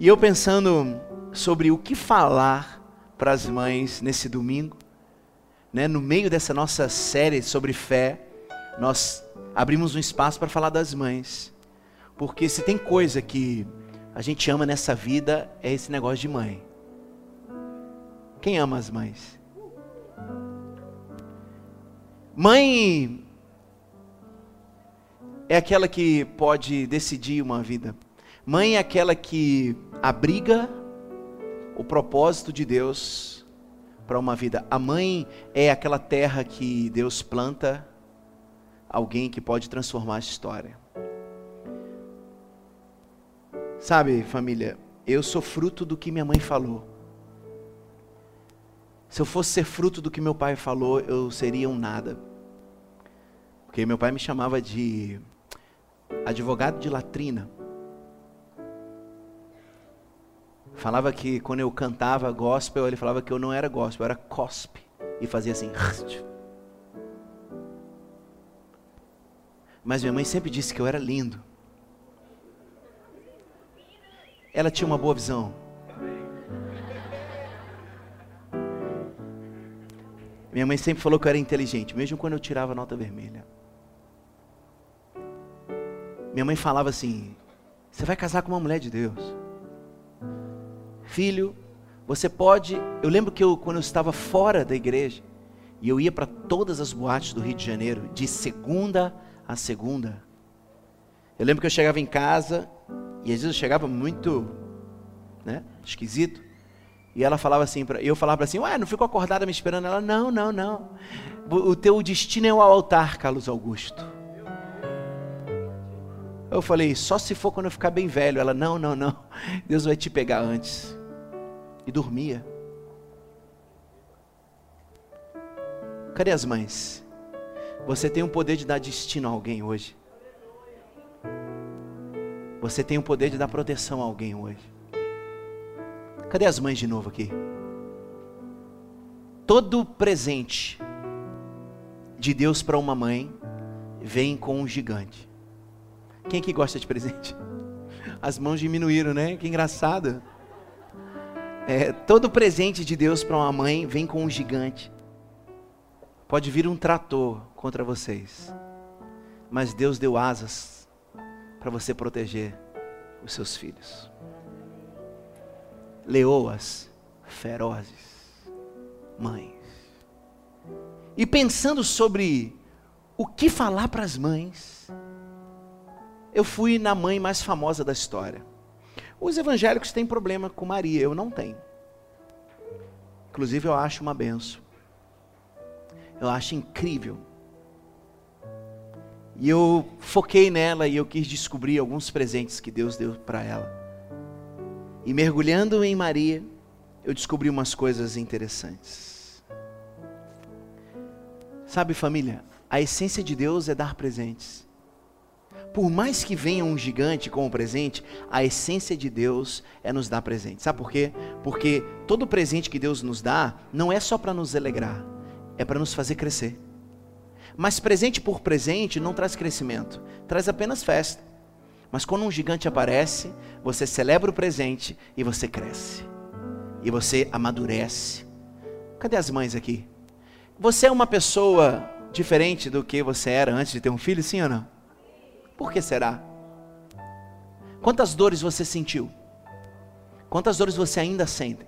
E eu pensando sobre o que falar para as mães nesse domingo, né, no meio dessa nossa série sobre fé, nós abrimos um espaço para falar das mães. Porque se tem coisa que a gente ama nessa vida, é esse negócio de mãe. Quem ama as mães? Mãe é aquela que pode decidir uma vida. Mãe é aquela que abriga o propósito de Deus para uma vida. A mãe é aquela terra que Deus planta alguém que pode transformar a história. Sabe, família, eu sou fruto do que minha mãe falou. Se eu fosse ser fruto do que meu pai falou, eu seria um nada. Porque meu pai me chamava de advogado de latrina. Falava que quando eu cantava gospel, ele falava que eu não era gospel, eu era cospe. E fazia assim. Mas minha mãe sempre disse que eu era lindo. Ela tinha uma boa visão. Minha mãe sempre falou que eu era inteligente, mesmo quando eu tirava nota vermelha. Minha mãe falava assim: Você vai casar com uma mulher de Deus. Filho, você pode. Eu lembro que eu, quando eu estava fora da igreja, e eu ia para todas as boates do Rio de Janeiro, de segunda a segunda. Eu lembro que eu chegava em casa, e às vezes eu chegava muito né, esquisito. E ela falava assim, pra, eu falava assim, ué, não ficou acordada me esperando? Ela, não, não, não. O teu destino é o altar, Carlos Augusto. Eu falei, só se for quando eu ficar bem velho. Ela, não, não, não. Deus vai te pegar antes. E dormia. Cadê as mães? Você tem o poder de dar destino a alguém hoje. Você tem o poder de dar proteção a alguém hoje. Cadê as mães de novo aqui? Todo presente de Deus para uma mãe vem com um gigante. Quem que gosta de presente? As mãos diminuíram, né? Que engraçado. É, todo presente de Deus para uma mãe vem com um gigante. Pode vir um trator contra vocês, mas Deus deu asas para você proteger os seus filhos. Leoas ferozes, mães. E pensando sobre o que falar para as mães, eu fui na mãe mais famosa da história. Os evangélicos têm problema com Maria, eu não tenho. Inclusive eu acho uma benção. Eu acho incrível. E eu foquei nela e eu quis descobrir alguns presentes que Deus deu para ela. E mergulhando em Maria, eu descobri umas coisas interessantes. Sabe, família, a essência de Deus é dar presentes. Por mais que venha um gigante com o presente, a essência de Deus é nos dar presente. Sabe por quê? Porque todo presente que Deus nos dá não é só para nos alegrar, é para nos fazer crescer. Mas presente por presente não traz crescimento, traz apenas festa. Mas quando um gigante aparece, você celebra o presente e você cresce. E você amadurece. Cadê as mães aqui? Você é uma pessoa diferente do que você era antes de ter um filho, sim ou não? Por que será? Quantas dores você sentiu? Quantas dores você ainda sente?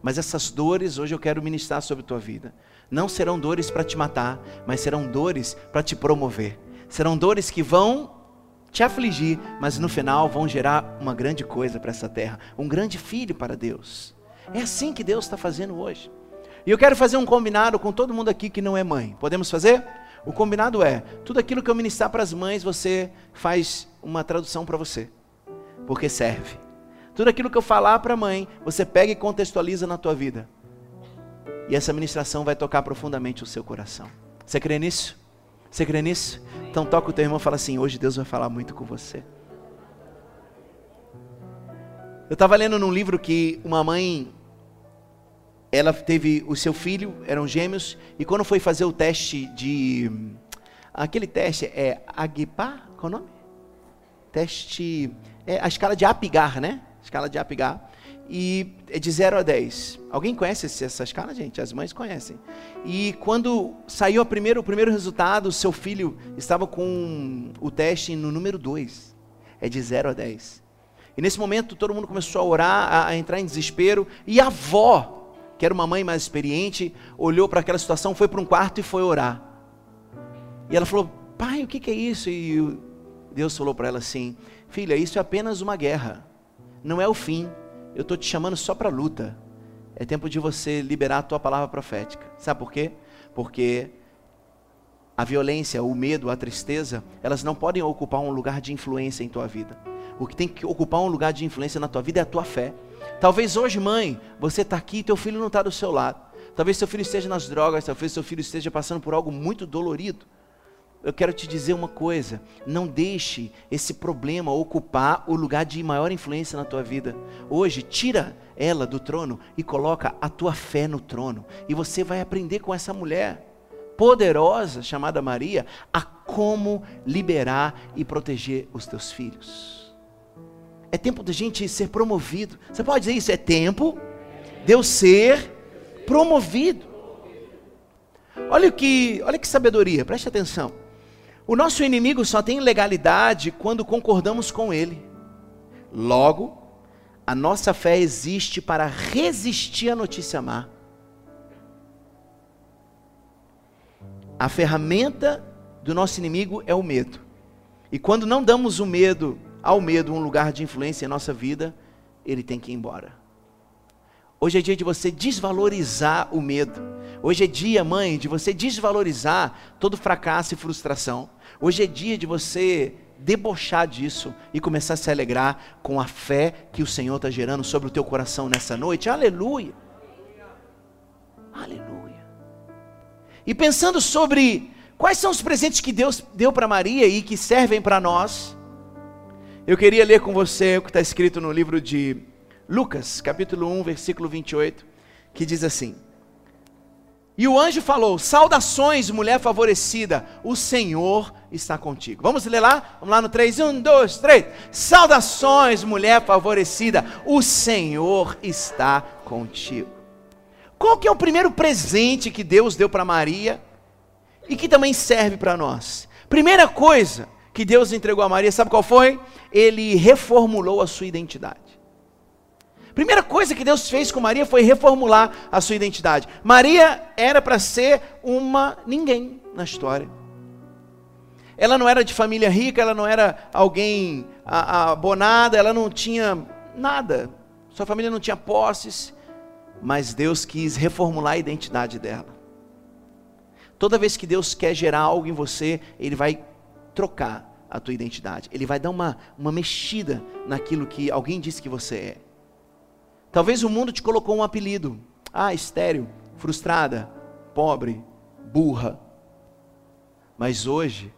Mas essas dores, hoje eu quero ministrar sobre a tua vida. Não serão dores para te matar, mas serão dores para te promover. Serão dores que vão te afligir, mas no final vão gerar uma grande coisa para essa terra, um grande filho para Deus. É assim que Deus está fazendo hoje. E eu quero fazer um combinado com todo mundo aqui que não é mãe. Podemos fazer? O combinado é: tudo aquilo que eu ministrar para as mães, você faz uma tradução para você, porque serve. Tudo aquilo que eu falar para a mãe, você pega e contextualiza na tua vida. E essa ministração vai tocar profundamente o seu coração. Você crê nisso? Você crê nisso? Então toca o teu irmão e fala assim: hoje Deus vai falar muito com você. Eu estava lendo num livro que uma mãe ela teve o seu filho, eram gêmeos, e quando foi fazer o teste de. Aquele teste é Agipá? Qual é o nome? teste, é a escala de Apgar, né? Escala de Apgar. E é de 0 a 10. Alguém conhece essa escala, gente? As mães conhecem. E quando saiu primeiro, o primeiro resultado, seu filho estava com o teste no número 2. É de 0 a 10. E nesse momento todo mundo começou a orar, a, a entrar em desespero. E a avó, que era uma mãe mais experiente, olhou para aquela situação, foi para um quarto e foi orar. E ela falou: Pai, o que, é isso? E Deus falou para ela assim: Filha, isso é apenas uma guerra, não é o fim. Eu estou te chamando só para luta. É tempo de você liberar a tua palavra profética. Sabe por quê? Porque a violência, o medo, a tristeza, elas não podem ocupar um lugar de influência em tua vida. O que tem que ocupar um lugar de influência na tua vida é a tua fé. Talvez hoje, mãe, você está aqui e teu filho não está do seu lado. Talvez seu filho esteja nas drogas, talvez seu filho esteja passando por algo muito dolorido eu quero te dizer uma coisa: não deixe esse problema ocupar o lugar de maior influência na tua vida. Hoje, tira ela do trono e coloca a tua fé no trono. E você vai aprender com essa mulher poderosa chamada Maria a como liberar e proteger os teus filhos. É tempo da gente ser promovido. Você pode dizer isso? É tempo de eu ser promovido. Olha que, olha que sabedoria, preste atenção. O nosso inimigo só tem legalidade quando concordamos com ele. Logo, a nossa fé existe para resistir à notícia má. A ferramenta do nosso inimigo é o medo. E quando não damos o medo ao medo um lugar de influência em nossa vida, ele tem que ir embora. Hoje é dia de você desvalorizar o medo. Hoje é dia, mãe, de você desvalorizar todo fracasso e frustração. Hoje é dia de você debochar disso e começar a se alegrar com a fé que o Senhor está gerando sobre o teu coração nessa noite. Aleluia! Aleluia! E pensando sobre quais são os presentes que Deus deu para Maria e que servem para nós, eu queria ler com você o que está escrito no livro de Lucas, capítulo 1, versículo 28, que diz assim: E o anjo falou: Saudações, mulher favorecida, o Senhor está contigo. Vamos ler lá? Vamos lá no 3, 1, 2, 3. Saudações, mulher favorecida, o Senhor está contigo. Qual que é o primeiro presente que Deus deu para Maria e que também serve para nós? Primeira coisa que Deus entregou a Maria, sabe qual foi? Ele reformulou a sua identidade. Primeira coisa que Deus fez com Maria foi reformular a sua identidade. Maria era para ser uma ninguém na história. Ela não era de família rica, ela não era alguém abonada, ela não tinha nada. Sua família não tinha posses, mas Deus quis reformular a identidade dela. Toda vez que Deus quer gerar algo em você, Ele vai trocar a tua identidade. Ele vai dar uma, uma mexida naquilo que alguém disse que você é. Talvez o mundo te colocou um apelido. Ah, estéreo, frustrada, pobre, burra. Mas hoje,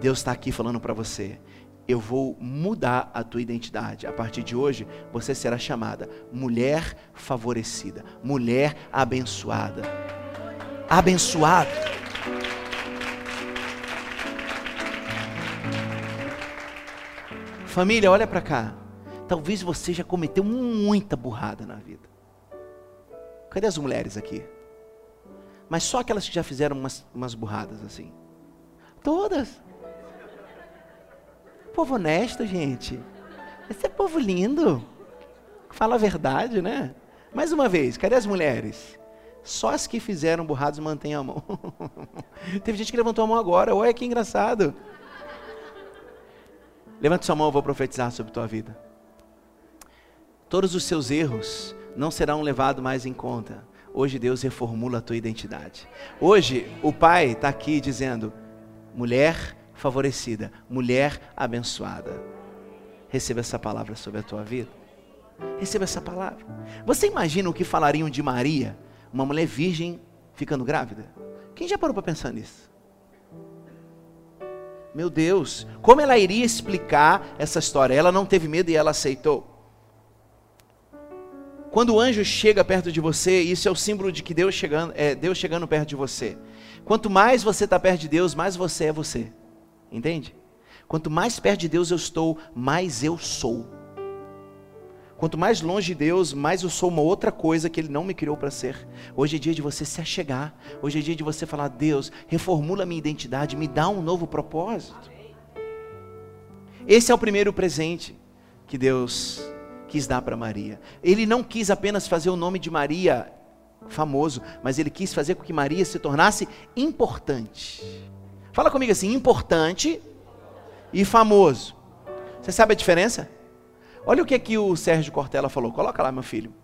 Deus está aqui falando para você: eu vou mudar a tua identidade. A partir de hoje, você será chamada mulher favorecida, mulher abençoada. Abençoado. Família, olha para cá. Talvez você já cometeu muita burrada na vida. Cadê as mulheres aqui? Mas só aquelas que já fizeram umas, umas burradas assim. Todas. Povo honesto, gente. Esse é povo lindo. Fala a verdade, né? Mais uma vez, cadê as mulheres? Só as que fizeram burrados mantêm a mão. Teve gente que levantou a mão agora. Olha que engraçado. Levante sua mão, eu vou profetizar sobre tua vida todos os seus erros não serão levados mais em conta. Hoje Deus reformula a tua identidade. Hoje o Pai está aqui dizendo: mulher favorecida, mulher abençoada. Receba essa palavra sobre a tua vida. Receba essa palavra. Você imagina o que falariam de Maria, uma mulher virgem ficando grávida? Quem já parou para pensar nisso? Meu Deus, como ela iria explicar essa história? Ela não teve medo e ela aceitou. Quando o anjo chega perto de você, isso é o símbolo de que Deus chegando, é Deus chegando perto de você. Quanto mais você está perto de Deus, mais você é você. Entende? Quanto mais perto de Deus eu estou, mais eu sou. Quanto mais longe de Deus, mais eu sou uma outra coisa que Ele não me criou para ser. Hoje é dia de você se achegar. Hoje é dia de você falar: Deus, reformula minha identidade, me dá um novo propósito. Esse é o primeiro presente que Deus quis dar para Maria. Ele não quis apenas fazer o nome de Maria famoso, mas ele quis fazer com que Maria se tornasse importante. Fala comigo assim: importante e famoso. Você sabe a diferença? Olha o que aqui o Sérgio Cortella falou. Coloca lá, meu filho.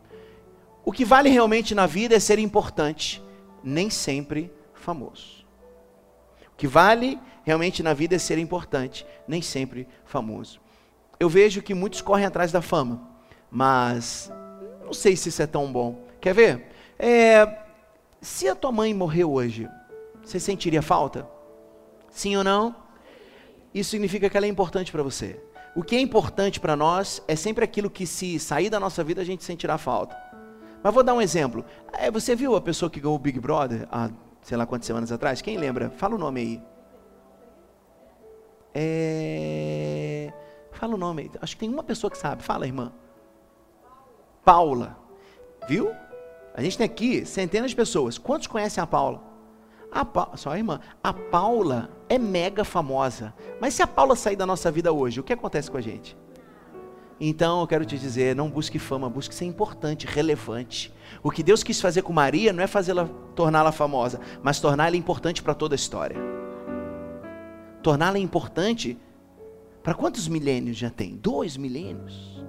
O que vale realmente na vida é ser importante, nem sempre famoso. O que vale realmente na vida é ser importante, nem sempre famoso. Eu vejo que muitos correm atrás da fama, mas não sei se isso é tão bom. Quer ver? É, se a tua mãe morreu hoje, você sentiria falta? Sim ou não? Isso significa que ela é importante para você. O que é importante para nós é sempre aquilo que, se sair da nossa vida, a gente sentirá falta. Mas vou dar um exemplo. É, você viu a pessoa que ganhou o Big Brother há sei lá quantas semanas atrás? Quem lembra? Fala o nome aí. É... Fala o nome. Acho que tem uma pessoa que sabe. Fala, irmã. Paula. Viu? A gente tem aqui centenas de pessoas. Quantos conhecem a Paula? A pa... Só a irmã. A Paula é mega famosa. Mas se a Paula sair da nossa vida hoje, o que acontece com a gente? Então eu quero te dizer, não busque fama, busque ser importante, relevante. O que Deus quis fazer com Maria não é fazê-la torná-la famosa, mas torná-la importante para toda a história. Torná-la importante para quantos milênios já tem? Dois milênios.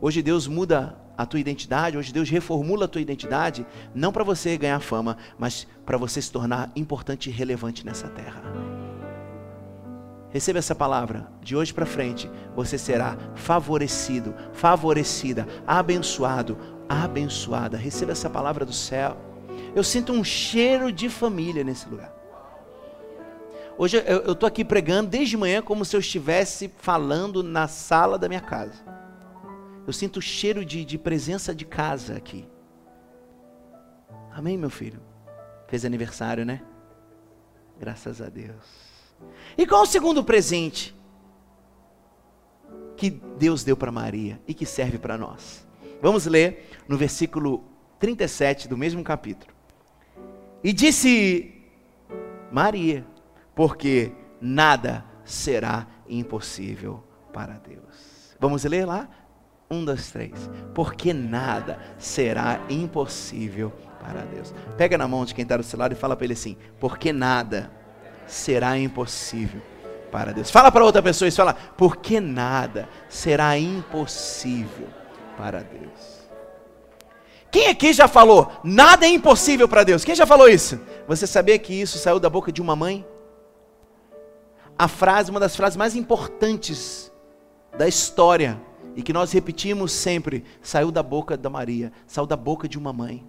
Hoje Deus muda a tua identidade, hoje Deus reformula a tua identidade, não para você ganhar fama, mas para você se tornar importante e relevante nessa terra. Receba essa palavra. De hoje para frente, você será favorecido, favorecida, abençoado, abençoada. Receba essa palavra do céu. Eu sinto um cheiro de família nesse lugar. Hoje eu estou aqui pregando desde manhã como se eu estivesse falando na sala da minha casa. Eu sinto o cheiro de, de presença de casa aqui. Amém, meu filho? Fez aniversário, né? Graças a Deus. E qual o segundo presente que Deus deu para Maria e que serve para nós? Vamos ler no versículo 37 do mesmo capítulo. E disse Maria, porque nada será impossível para Deus. Vamos ler lá? Um, dois, três. Porque nada será impossível para Deus. Pega na mão de quem está do seu lado e fala para ele assim: Porque nada será impossível para Deus. Fala para outra pessoa e fala: Porque nada será impossível para Deus. Quem aqui já falou? Nada é impossível para Deus. Quem já falou isso? Você sabia que isso saiu da boca de uma mãe? A frase, uma das frases mais importantes da história e que nós repetimos sempre, saiu da boca da Maria, saiu da boca de uma mãe,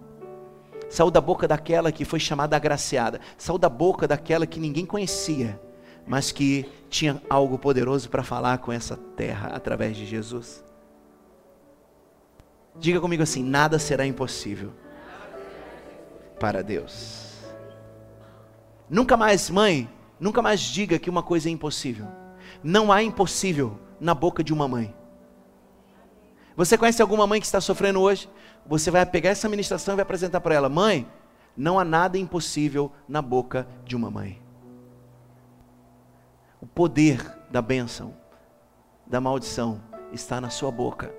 saiu da boca daquela que foi chamada agraciada, saiu da boca daquela que ninguém conhecia, mas que tinha algo poderoso para falar com essa terra através de Jesus. Diga comigo assim: nada será impossível para Deus. Nunca mais, mãe, nunca mais diga que uma coisa é impossível. Não há impossível na boca de uma mãe. Você conhece alguma mãe que está sofrendo hoje? Você vai pegar essa ministração e vai apresentar para ela: Mãe, não há nada impossível na boca de uma mãe. O poder da bênção, da maldição, está na sua boca.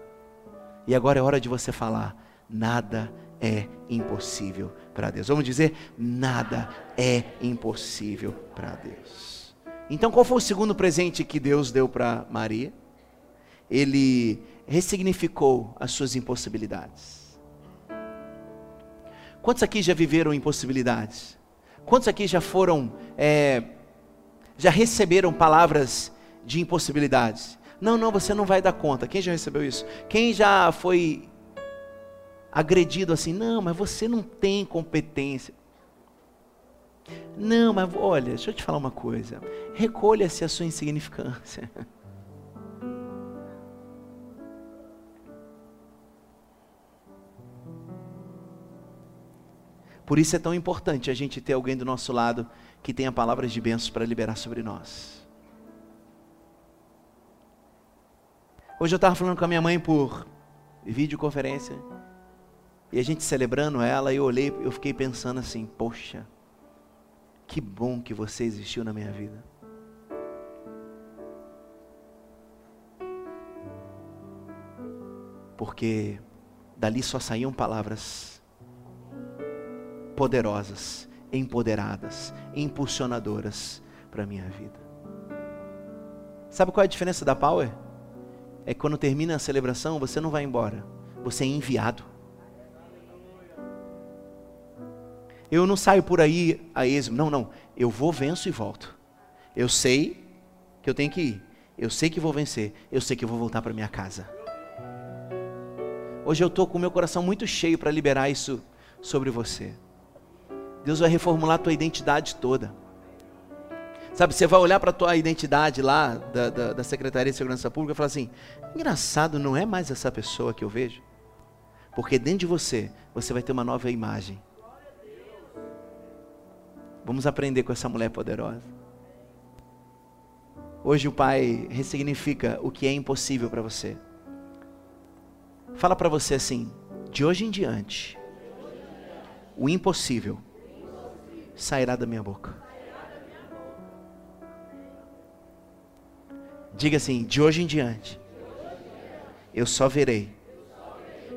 E agora é hora de você falar: nada é impossível para Deus. Vamos dizer: nada é impossível para Deus. Então, qual foi o segundo presente que Deus deu para Maria? Ele ressignificou as suas impossibilidades. Quantos aqui já viveram impossibilidades? Quantos aqui já foram, é, já receberam palavras de impossibilidades? Não, não, você não vai dar conta. Quem já recebeu isso? Quem já foi agredido assim? Não, mas você não tem competência. Não, mas olha, deixa eu te falar uma coisa. Recolha-se a sua insignificância. Por isso é tão importante a gente ter alguém do nosso lado que tenha palavras de bênçãos para liberar sobre nós. Hoje eu estava falando com a minha mãe por videoconferência. E a gente celebrando ela, e eu olhei, eu fiquei pensando assim, poxa, que bom que você existiu na minha vida. Porque dali só saíam palavras poderosas, empoderadas, impulsionadoras para a minha vida. Sabe qual é a diferença da Power? É que quando termina a celebração, você não vai embora, você é enviado. Eu não saio por aí a esmo, não, não. Eu vou, venço e volto. Eu sei que eu tenho que ir. Eu sei que vou vencer. Eu sei que eu vou voltar para minha casa. Hoje eu estou com o meu coração muito cheio para liberar isso sobre você. Deus vai reformular a tua identidade toda. Sabe, você vai olhar para a tua identidade lá da, da, da, Secretaria de Segurança Pública e falar assim: engraçado, não é mais essa pessoa que eu vejo. Porque dentro de você, você vai ter uma nova imagem. Vamos aprender com essa mulher poderosa. Hoje o Pai ressignifica o que é impossível para você. Fala para você assim: de hoje em diante, o impossível sairá da minha boca. Diga assim: de hoje em diante, eu só verei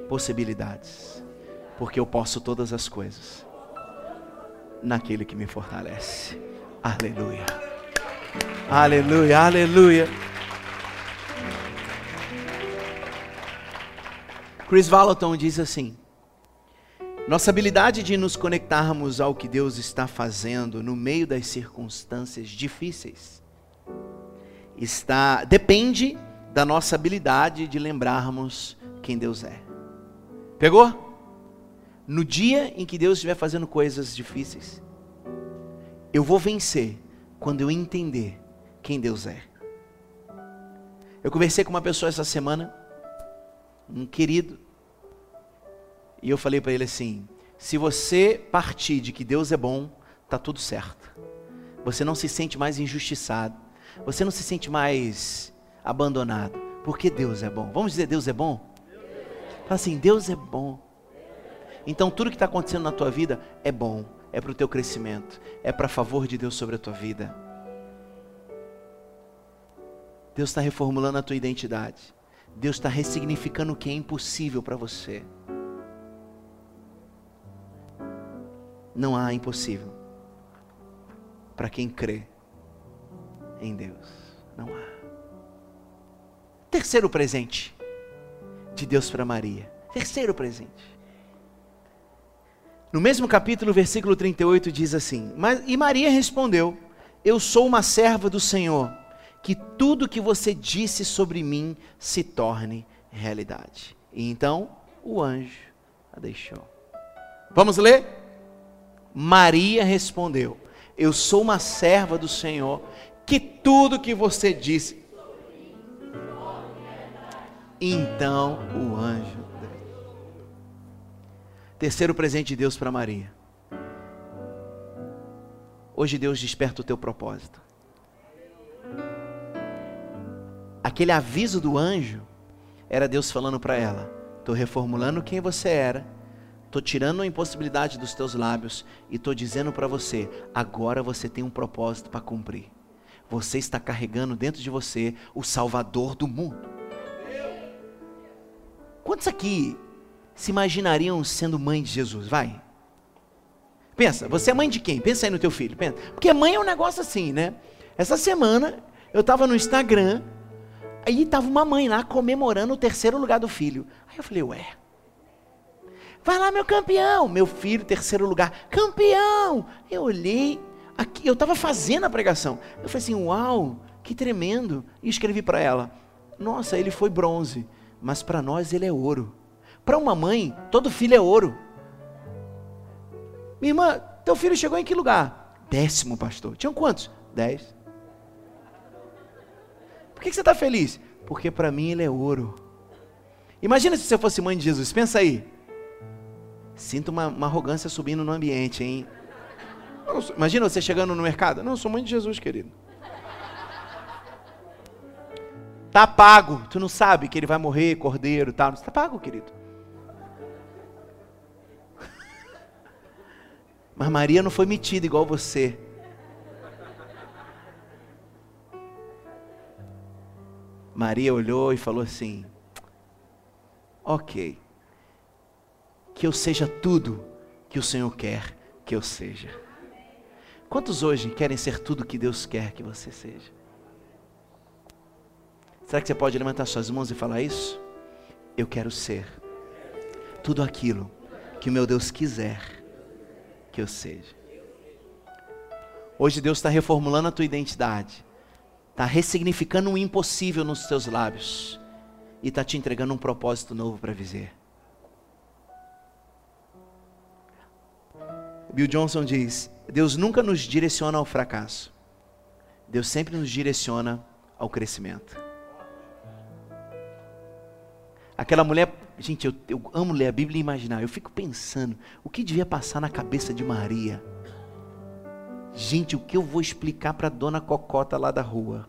possibilidades, porque eu posso todas as coisas naquele que me fortalece. Aleluia. Aleluia, aleluia. Chris Vallotton diz assim: Nossa habilidade de nos conectarmos ao que Deus está fazendo no meio das circunstâncias difíceis está depende da nossa habilidade de lembrarmos quem Deus é. Pegou? no dia em que Deus estiver fazendo coisas difíceis, eu vou vencer quando eu entender quem Deus é. Eu conversei com uma pessoa essa semana, um querido, e eu falei para ele assim: se você partir de que Deus é bom, tá tudo certo. Você não se sente mais injustiçado, você não se sente mais abandonado, porque Deus é bom. Vamos dizer Deus é bom? Fala assim, Deus é bom. Então tudo que está acontecendo na tua vida é bom, é para o teu crescimento, é para favor de Deus sobre a tua vida. Deus está reformulando a tua identidade. Deus está ressignificando o que é impossível para você. Não há impossível para quem crê em Deus. Não há. Terceiro presente de Deus para Maria. Terceiro presente. No mesmo capítulo, versículo 38 diz assim: E Maria respondeu: Eu sou uma serva do Senhor, que tudo que você disse sobre mim se torne realidade. E então o anjo a deixou. Vamos ler? Maria respondeu: Eu sou uma serva do Senhor, que tudo que você disse. Então o anjo Terceiro presente de Deus para Maria. Hoje Deus desperta o teu propósito. Aquele aviso do anjo era Deus falando para ela: estou reformulando quem você era, estou tirando a impossibilidade dos teus lábios e estou dizendo para você: agora você tem um propósito para cumprir. Você está carregando dentro de você o Salvador do mundo. Quantos aqui se imaginariam sendo mãe de Jesus? Vai. Pensa, você é mãe de quem? Pensa aí no teu filho. Pensa. Porque mãe é um negócio assim, né? Essa semana eu estava no Instagram, aí estava uma mãe lá comemorando o terceiro lugar do filho. Aí eu falei, ué. Vai lá, meu campeão. Meu filho, terceiro lugar. Campeão! Eu olhei, aqui, eu estava fazendo a pregação. Eu falei assim, uau, que tremendo. E escrevi para ela: Nossa, ele foi bronze, mas para nós ele é ouro. Para uma mãe, todo filho é ouro. Minha irmã, teu filho chegou em que lugar? Décimo, pastor. Tinham quantos? Dez. Por que você está feliz? Porque para mim ele é ouro. Imagina se você fosse mãe de Jesus. Pensa aí. Sinto uma, uma arrogância subindo no ambiente, hein? Imagina você chegando no mercado. Não, eu sou mãe de Jesus, querido. Tá pago. Tu não sabe que ele vai morrer, cordeiro, tal. Tá pago, querido. Mas Maria não foi metida igual você. Maria olhou e falou assim: Ok, que eu seja tudo que o Senhor quer que eu seja. Quantos hoje querem ser tudo que Deus quer que você seja? Será que você pode levantar suas mãos e falar isso? Eu quero ser tudo aquilo que o meu Deus quiser que eu seja. Hoje Deus está reformulando a tua identidade, está ressignificando o impossível nos teus lábios e está te entregando um propósito novo para viver. Bill Johnson diz: Deus nunca nos direciona ao fracasso, Deus sempre nos direciona ao crescimento. Aquela mulher, gente, eu, eu, amo ler a Bíblia e imaginar. Eu fico pensando, o que devia passar na cabeça de Maria? Gente, o que eu vou explicar para dona Cocota lá da rua?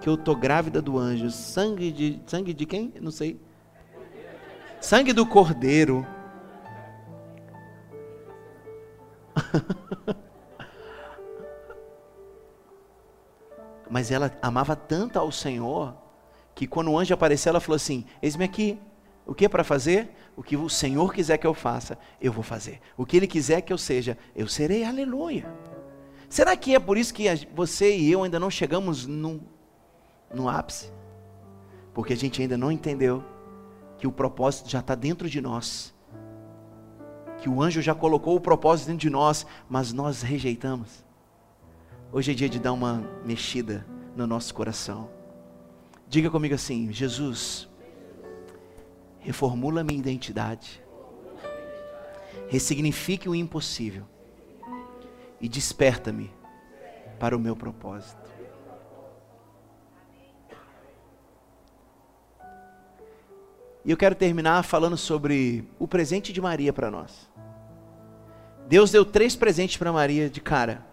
Que eu tô grávida do anjo, sangue de sangue de quem? Não sei. Sangue do cordeiro. Mas ela amava tanto ao Senhor que quando o anjo apareceu, ela falou assim: Eis-me aqui. O que é para fazer? O que o Senhor quiser que eu faça, eu vou fazer. O que Ele quiser que eu seja, eu serei. Aleluia. Será que é por isso que você e eu ainda não chegamos no, no ápice? Porque a gente ainda não entendeu que o propósito já está dentro de nós. Que o anjo já colocou o propósito dentro de nós, mas nós rejeitamos. Hoje é dia de dar uma mexida no nosso coração. Diga comigo assim: Jesus, reformula minha identidade, ressignifique o impossível e desperta-me para o meu propósito. E eu quero terminar falando sobre o presente de Maria para nós. Deus deu três presentes para Maria de cara.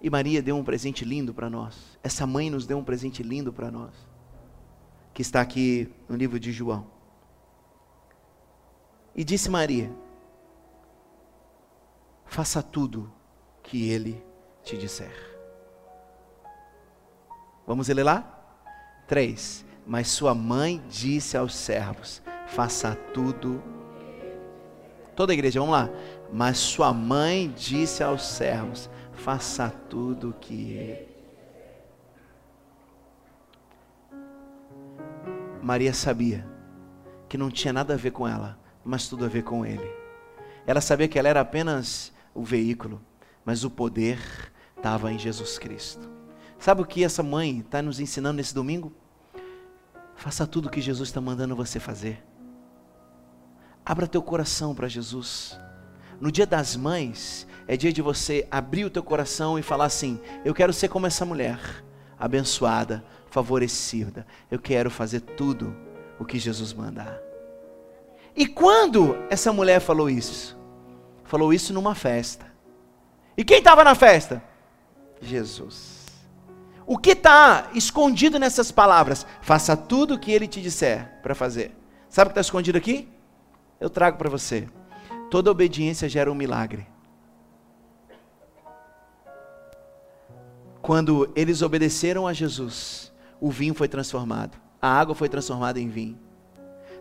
E Maria deu um presente lindo para nós. Essa mãe nos deu um presente lindo para nós. Que está aqui no livro de João. E disse Maria: Faça tudo que ele te disser. Vamos ler lá? Três. Mas sua mãe disse aos servos: Faça tudo. Toda a igreja, vamos lá. Mas sua mãe disse aos servos: faça tudo o que ele. Maria sabia que não tinha nada a ver com ela, mas tudo a ver com ele. Ela sabia que ela era apenas o veículo, mas o poder estava em Jesus Cristo. Sabe o que essa mãe está nos ensinando nesse domingo? Faça tudo o que Jesus está mandando você fazer. Abra teu coração para Jesus. No dia das mães, é dia de você abrir o teu coração e falar assim: eu quero ser como essa mulher, abençoada, favorecida. Eu quero fazer tudo o que Jesus mandar. E quando essa mulher falou isso? Falou isso numa festa. E quem estava na festa? Jesus. O que está escondido nessas palavras? Faça tudo o que ele te disser para fazer. Sabe o que está escondido aqui? Eu trago para você. Toda obediência gera um milagre. Quando eles obedeceram a Jesus, o vinho foi transformado, a água foi transformada em vinho.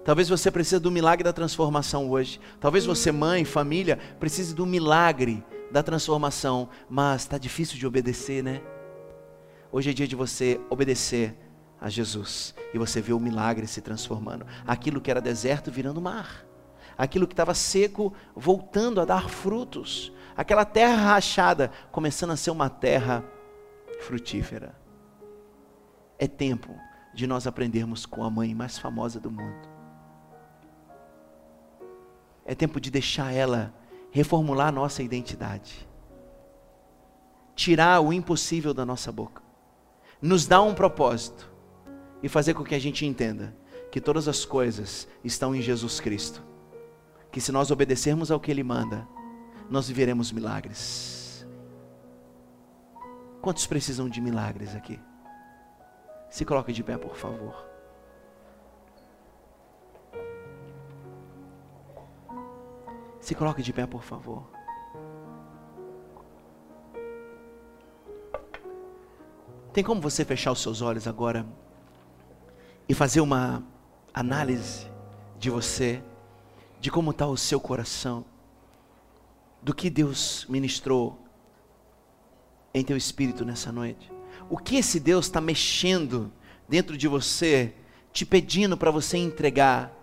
Talvez você precise do milagre da transformação hoje. Talvez você, mãe, família, precise do milagre da transformação, mas está difícil de obedecer, né? Hoje é dia de você obedecer a Jesus e você vê o milagre se transformando. Aquilo que era deserto virando mar, aquilo que estava seco voltando a dar frutos, aquela terra rachada começando a ser uma terra frutífera. É tempo de nós aprendermos com a mãe mais famosa do mundo. É tempo de deixar ela reformular a nossa identidade. Tirar o impossível da nossa boca. Nos dar um propósito e fazer com que a gente entenda que todas as coisas estão em Jesus Cristo. Que se nós obedecermos ao que Ele manda, nós viveremos milagres. Quantos precisam de milagres aqui? Se coloque de pé, por favor. Se coloque de pé, por favor. Tem como você fechar os seus olhos agora e fazer uma análise de você, de como está o seu coração, do que Deus ministrou em teu espírito nessa noite? O que esse Deus está mexendo dentro de você, te pedindo para você entregar,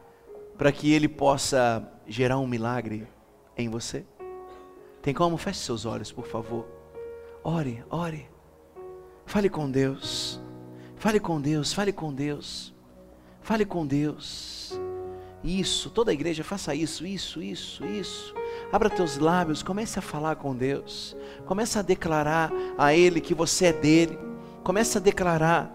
para que Ele possa gerar um milagre em você? Tem como? Feche seus olhos, por favor. Ore, ore. Fale com Deus. Fale com Deus, fale com Deus. Fale com Deus. Isso, toda a igreja faça isso, isso, isso, isso. Abra teus lábios, comece a falar com Deus. Comece a declarar a Ele que você é dele. Comece a declarar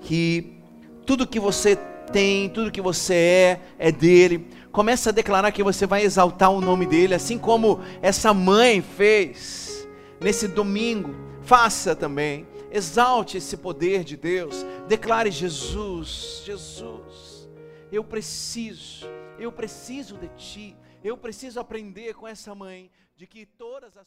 que tudo que você tem, tudo que você é, é dele. Comece a declarar que você vai exaltar o nome dele, assim como essa mãe fez nesse domingo. Faça também. Exalte esse poder de Deus. Declare Jesus, Jesus. Eu preciso, eu preciso de ti. Eu preciso aprender com essa mãe de que todas as